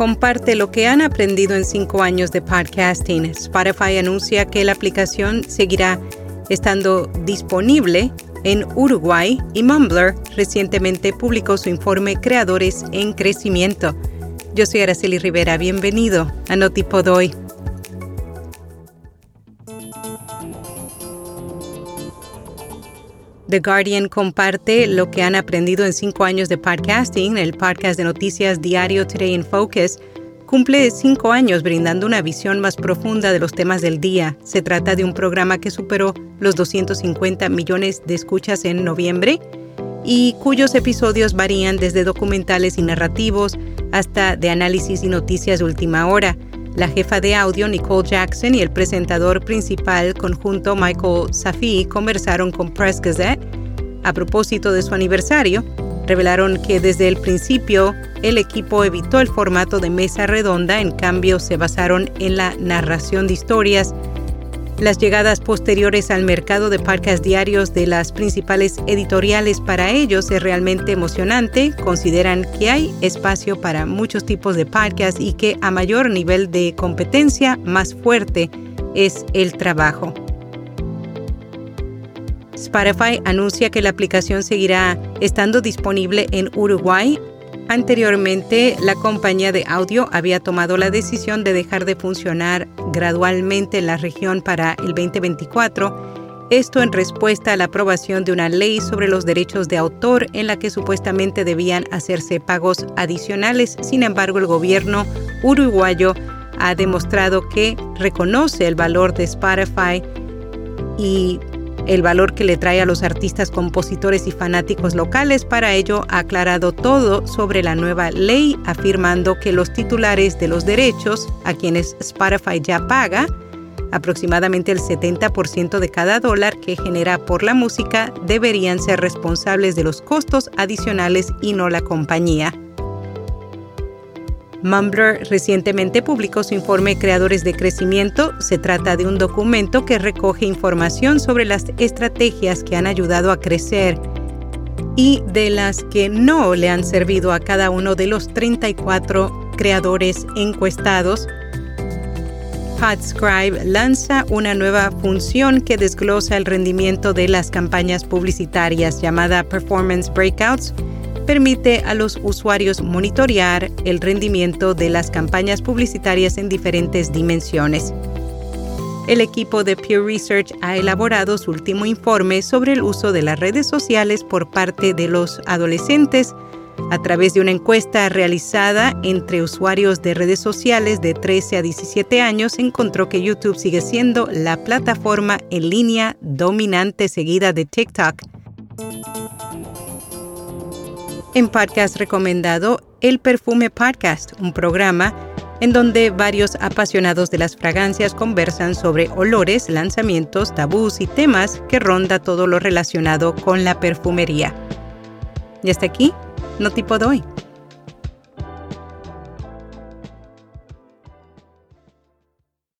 comparte lo que han aprendido en cinco años de podcasting. Spotify anuncia que la aplicación seguirá estando disponible en Uruguay y Mumbler recientemente publicó su informe Creadores en Crecimiento. Yo soy Araceli Rivera, bienvenido a Notipod hoy. The Guardian comparte lo que han aprendido en cinco años de podcasting. El podcast de noticias diario Today in Focus cumple cinco años brindando una visión más profunda de los temas del día. Se trata de un programa que superó los 250 millones de escuchas en noviembre y cuyos episodios varían desde documentales y narrativos hasta de análisis y noticias de última hora. La jefa de audio Nicole Jackson y el presentador principal conjunto Michael Safi conversaron con Press Gazette a propósito de su aniversario. Revelaron que desde el principio el equipo evitó el formato de mesa redonda, en cambio se basaron en la narración de historias las llegadas posteriores al mercado de podcast diarios de las principales editoriales para ellos es realmente emocionante. Consideran que hay espacio para muchos tipos de podcast y que a mayor nivel de competencia, más fuerte es el trabajo. Spotify anuncia que la aplicación seguirá estando disponible en Uruguay Anteriormente, la compañía de audio había tomado la decisión de dejar de funcionar gradualmente en la región para el 2024, esto en respuesta a la aprobación de una ley sobre los derechos de autor en la que supuestamente debían hacerse pagos adicionales. Sin embargo, el gobierno uruguayo ha demostrado que reconoce el valor de Spotify y el valor que le trae a los artistas, compositores y fanáticos locales. Para ello ha aclarado todo sobre la nueva ley, afirmando que los titulares de los derechos, a quienes Spotify ya paga, aproximadamente el 70% de cada dólar que genera por la música, deberían ser responsables de los costos adicionales y no la compañía. Mumbler recientemente publicó su informe Creadores de Crecimiento. Se trata de un documento que recoge información sobre las estrategias que han ayudado a crecer y de las que no le han servido a cada uno de los 34 creadores encuestados. PodScribe lanza una nueva función que desglosa el rendimiento de las campañas publicitarias llamada Performance Breakouts permite a los usuarios monitorear el rendimiento de las campañas publicitarias en diferentes dimensiones. El equipo de Pew Research ha elaborado su último informe sobre el uso de las redes sociales por parte de los adolescentes a través de una encuesta realizada entre usuarios de redes sociales de 13 a 17 años, encontró que YouTube sigue siendo la plataforma en línea dominante seguida de TikTok en podcast recomendado El Perfume Podcast, un programa en donde varios apasionados de las fragancias conversan sobre olores, lanzamientos, tabús y temas que ronda todo lo relacionado con la perfumería. Y hasta aquí, no tipo doy.